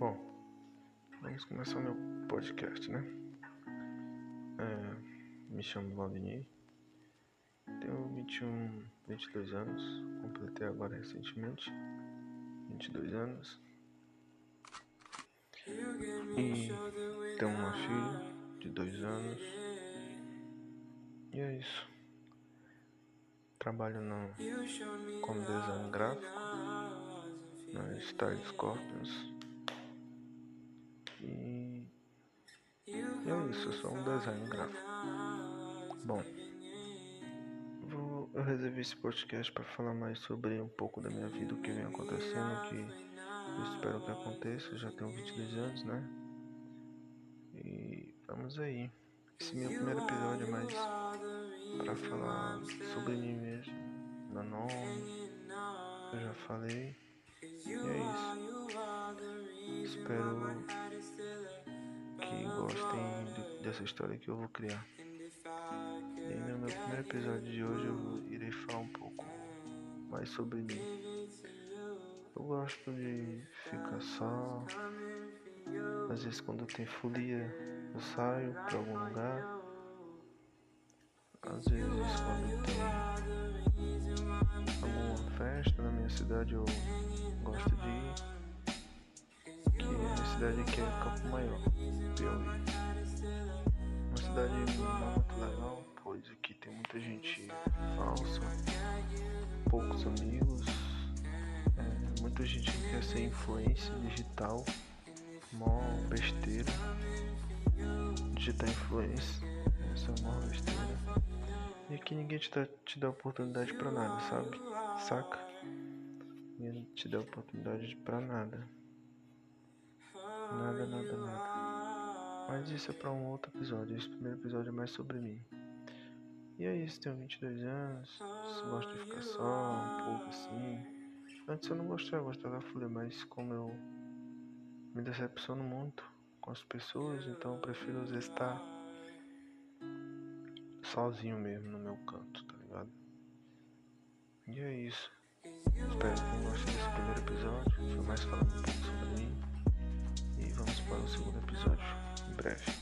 Bom, vamos começar meu podcast, né? É, me chamo Valdinei, tenho 21, 22 anos, completei agora recentemente, 22 anos. E tenho uma filha de 2 anos. E é isso. Trabalho no, como design gráfico na Style Scorpions. E, é isso, sou um design gráfico. Bom, vou, eu reservei esse podcast para falar mais sobre um pouco da minha vida, o que vem acontecendo, que eu espero que aconteça. Eu já tenho 22 anos, né? E vamos aí. Esse é meu primeiro episódio, mas para falar sobre mim mesmo, meu nome, eu já falei. E é isso. Espero gostem de, dessa história que eu vou criar. E no meu primeiro episódio de hoje eu irei falar um pouco mais sobre mim. Eu gosto de ficar só. Às vezes quando tem folia eu saio para algum lugar. Às vezes quando tem alguma festa na minha cidade eu cidade aqui é Campo Maior, Piauí. Uma cidade muito legal, pois aqui tem muita gente falsa, poucos amigos, é, muita gente que quer ser influência digital, mó besteira, digital influência, essa é mó besteira. E aqui ninguém te dá, te dá oportunidade pra nada, sabe? Saca? Ninguém te dá oportunidade pra nada. Nada, nada, nada. Mas isso é pra um outro episódio. Esse primeiro episódio é mais sobre mim. E é isso, tenho 22 anos. Gosto de ficar só, um pouco assim. Antes eu não gostava, eu gostava da folha, mas como eu me decepciono muito com as pessoas, então eu prefiro às vezes estar sozinho mesmo no meu canto, tá ligado? E é isso. Espero que tenham gostado desse primeiro episódio. Foi mais falando um pouco sobre mim. E vamos para o segundo episódio em breve.